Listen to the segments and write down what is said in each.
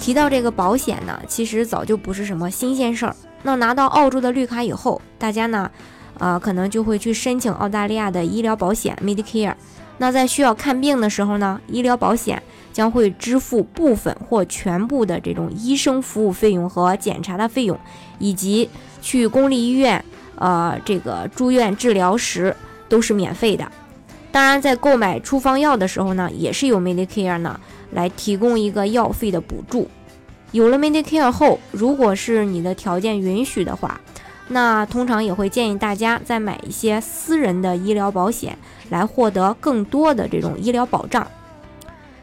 提到这个保险呢，其实早就不是什么新鲜事儿。那拿到澳洲的绿卡以后，大家呢，呃，可能就会去申请澳大利亚的医疗保险 Medicare。那在需要看病的时候呢，医疗保险将会支付部分或全部的这种医生服务费用和检查的费用，以及去公立医院，呃，这个住院治疗时都是免费的。当然，在购买处方药的时候呢，也是由 Medicare 呢。来提供一个药费的补助。有了 Medicare 后，如果是你的条件允许的话，那通常也会建议大家再买一些私人的医疗保险，来获得更多的这种医疗保障。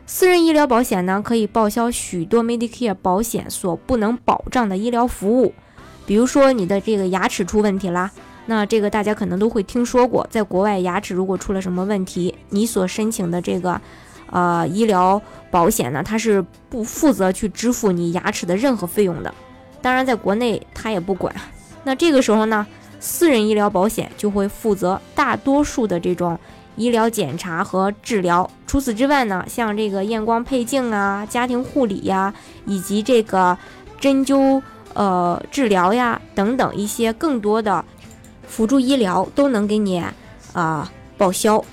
私人医疗保险呢，可以报销许多 Medicare 保险所不能保障的医疗服务，比如说你的这个牙齿出问题啦，那这个大家可能都会听说过，在国外牙齿如果出了什么问题，你所申请的这个。呃，医疗保险呢，它是不负责去支付你牙齿的任何费用的。当然，在国内它也不管。那这个时候呢，私人医疗保险就会负责大多数的这种医疗检查和治疗。除此之外呢，像这个验光配镜啊、家庭护理呀，以及这个针灸呃治疗呀等等一些更多的辅助医疗都能给你啊报销。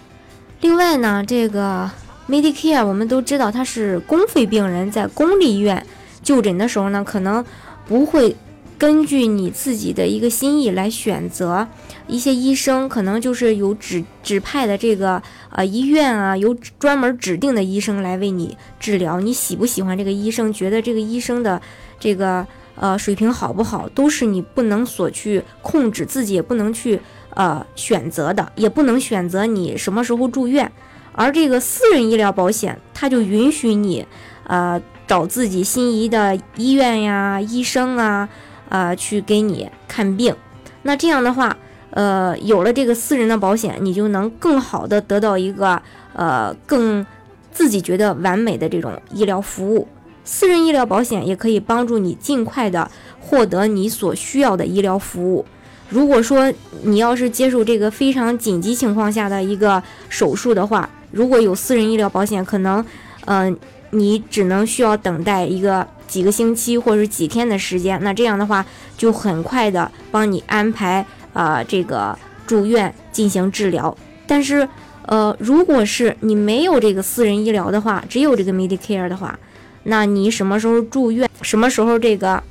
另外呢，这个。Medicare，我们都知道它是公费病人在公立医院就诊的时候呢，可能不会根据你自己的一个心意来选择一些医生，可能就是有指指派的这个呃医院啊，有专门指定的医生来为你治疗。你喜不喜欢这个医生，觉得这个医生的这个呃水平好不好，都是你不能所去控制，自己也不能去呃选择的，也不能选择你什么时候住院。而这个私人医疗保险，它就允许你，呃，找自己心仪的医院呀、医生啊，呃，去给你看病。那这样的话，呃，有了这个私人的保险，你就能更好的得到一个，呃，更自己觉得完美的这种医疗服务。私人医疗保险也可以帮助你尽快的获得你所需要的医疗服务。如果说你要是接受这个非常紧急情况下的一个手术的话，如果有私人医疗保险，可能，嗯，你只能需要等待一个几个星期或者几天的时间。那这样的话，就很快的帮你安排啊这个住院进行治疗。但是，呃，如果是你没有这个私人医疗的话，只有这个 Medicare 的话，那你什么时候住院，什么时候这个，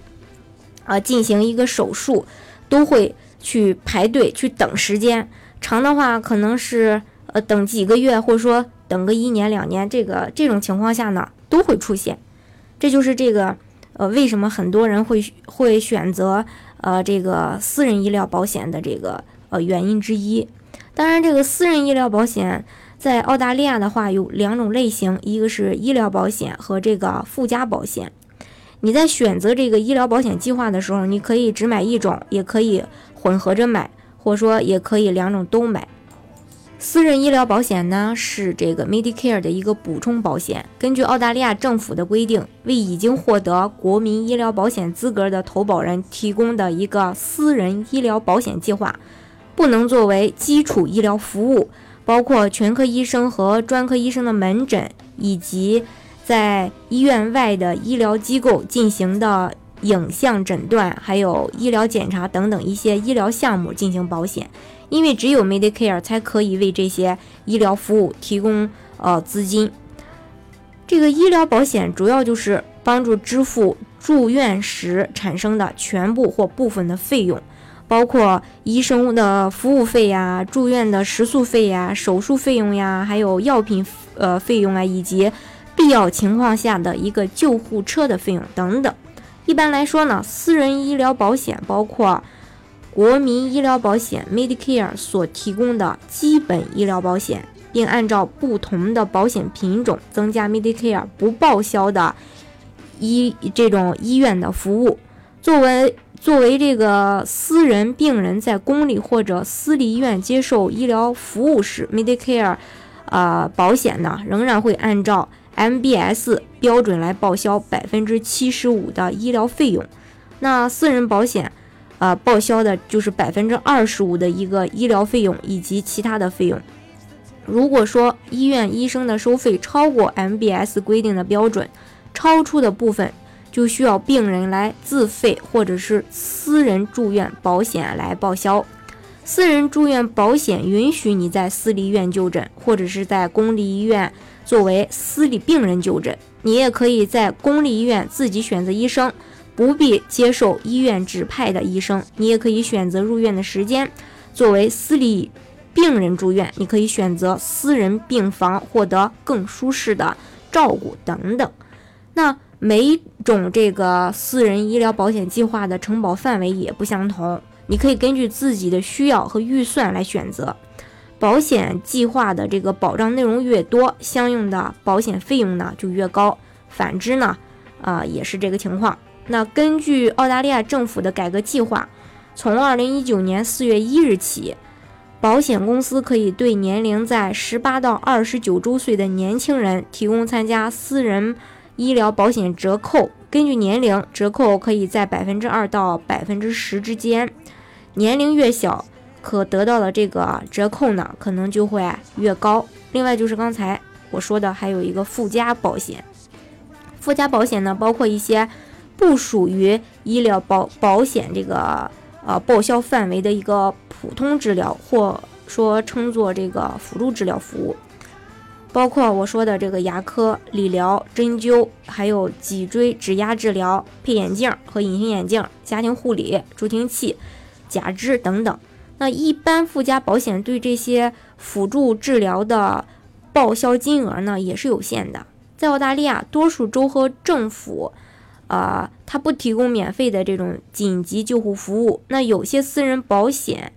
啊进行一个手术，都会去排队去等时间。长的话可能是。呃，等几个月，或者说等个一年两年，这个这种情况下呢，都会出现。这就是这个呃，为什么很多人会会选择呃这个私人医疗保险的这个呃原因之一。当然，这个私人医疗保险在澳大利亚的话有两种类型，一个是医疗保险和这个附加保险。你在选择这个医疗保险计划的时候，你可以只买一种，也可以混合着买，或者说也可以两种都买。私人医疗保险呢是这个 Medicare 的一个补充保险。根据澳大利亚政府的规定，为已经获得国民医疗保险资格的投保人提供的一个私人医疗保险计划，不能作为基础医疗服务，包括全科医生和专科医生的门诊，以及在医院外的医疗机构进行的影像诊断，还有医疗检查等等一些医疗项目进行保险。因为只有 Medicare 才可以为这些医疗服务提供呃资金。这个医疗保险主要就是帮助支付住院时产生的全部或部分的费用，包括医生的服务费呀、住院的食宿费呀、手术费用呀，还有药品呃费用啊，以及必要情况下的一个救护车的费用等等。一般来说呢，私人医疗保险包括。国民医疗保险 Medicare 所提供的基本医疗保险，并按照不同的保险品种增加 Medicare 不报销的医这种医院的服务。作为作为这个私人病人在公立或者私立医院接受医疗服务时，Medicare，呃，保险呢仍然会按照 MBS 标准来报销百分之七十五的医疗费用。那私人保险，呃，报销的就是百分之二十五的一个医疗费用以及其他的费用。如果说医院医生的收费超过 MBS 规定的标准，超出的部分就需要病人来自费或者是私人住院保险来报销。私人住院保险允许你在私立医院就诊，或者是在公立医院作为私立病人就诊。你也可以在公立医院自己选择医生，不必接受医院指派的医生。你也可以选择入院的时间，作为私立。病人住院，你可以选择私人病房，获得更舒适的照顾等等。那每种这个私人医疗保险计划的承保范围也不相同，你可以根据自己的需要和预算来选择。保险计划的这个保障内容越多，相应的保险费用呢就越高。反之呢，啊也是这个情况。那根据澳大利亚政府的改革计划，从二零一九年四月一日起。保险公司可以对年龄在十八到二十九周岁的年轻人提供参加私人医疗保险折扣，根据年龄折扣可以在百分之二到百分之十之间，年龄越小，可得到的这个折扣呢可能就会越高。另外就是刚才我说的，还有一个附加保险，附加保险呢包括一些不属于医疗保保险这个。呃，报销范围的一个普通治疗，或说称作这个辅助治疗服务，包括我说的这个牙科、理疗、针灸，还有脊椎指压治疗、配眼镜和隐形眼镜、家庭护理、助听器、假肢等等。那一般附加保险对这些辅助治疗的报销金额呢，也是有限的。在澳大利亚，多数州和政府。啊，它不提供免费的这种紧急救护服务。那有些私人保险，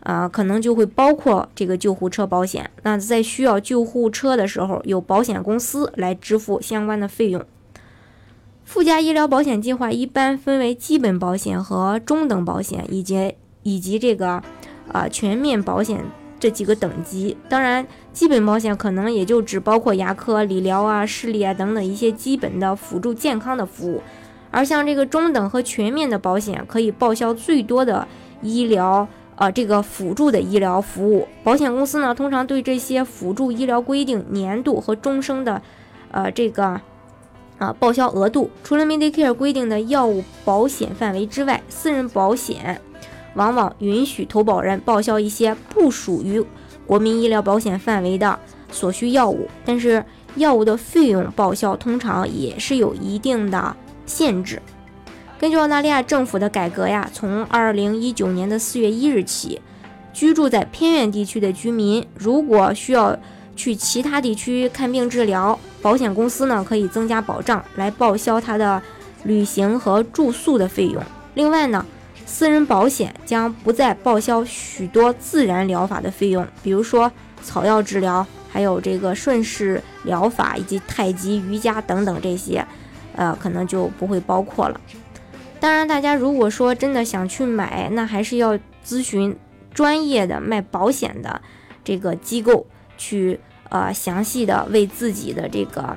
啊，可能就会包括这个救护车保险。那在需要救护车的时候，有保险公司来支付相关的费用。附加医疗保险计划一般分为基本保险和中等保险，以及以及这个啊全面保险这几个等级。当然，基本保险可能也就只包括牙科、理疗啊、视力啊等等一些基本的辅助健康的服务。而像这个中等和全面的保险，可以报销最多的医疗，呃，这个辅助的医疗服务。保险公司呢，通常对这些辅助医疗规定年度和终生的，呃，这个，啊，报销额度。除了 Medicare 规定的药物保险范围之外，私人保险往往允许投保人报销一些不属于国民医疗保险范围的所需药物，但是药物的费用报销通常也是有一定的。限制。根据澳大利亚政府的改革呀，从二零一九年的四月一日起，居住在偏远地区的居民，如果需要去其他地区看病治疗，保险公司呢可以增加保障来报销他的旅行和住宿的费用。另外呢，私人保险将不再报销许多自然疗法的费用，比如说草药治疗，还有这个顺势疗法以及太极、瑜伽等等这些。呃，可能就不会包括了。当然，大家如果说真的想去买，那还是要咨询专业的卖保险的这个机构，去呃详细的为自己的这个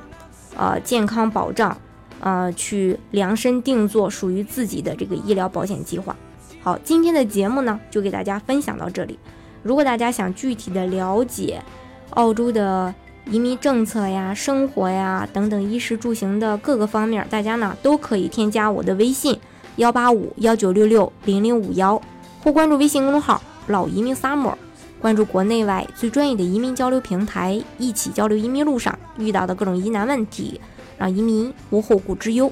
呃健康保障，呃去量身定做属于自己的这个医疗保险计划。好，今天的节目呢，就给大家分享到这里。如果大家想具体的了解澳洲的，移民政策呀、生活呀等等衣食住行的各个方面，大家呢都可以添加我的微信幺八五幺九六六零零五幺，或关注微信公众号“老移民 summer”，关注国内外最专业的移民交流平台，一起交流移民路上遇到的各种疑难问题，让移民无后顾之忧。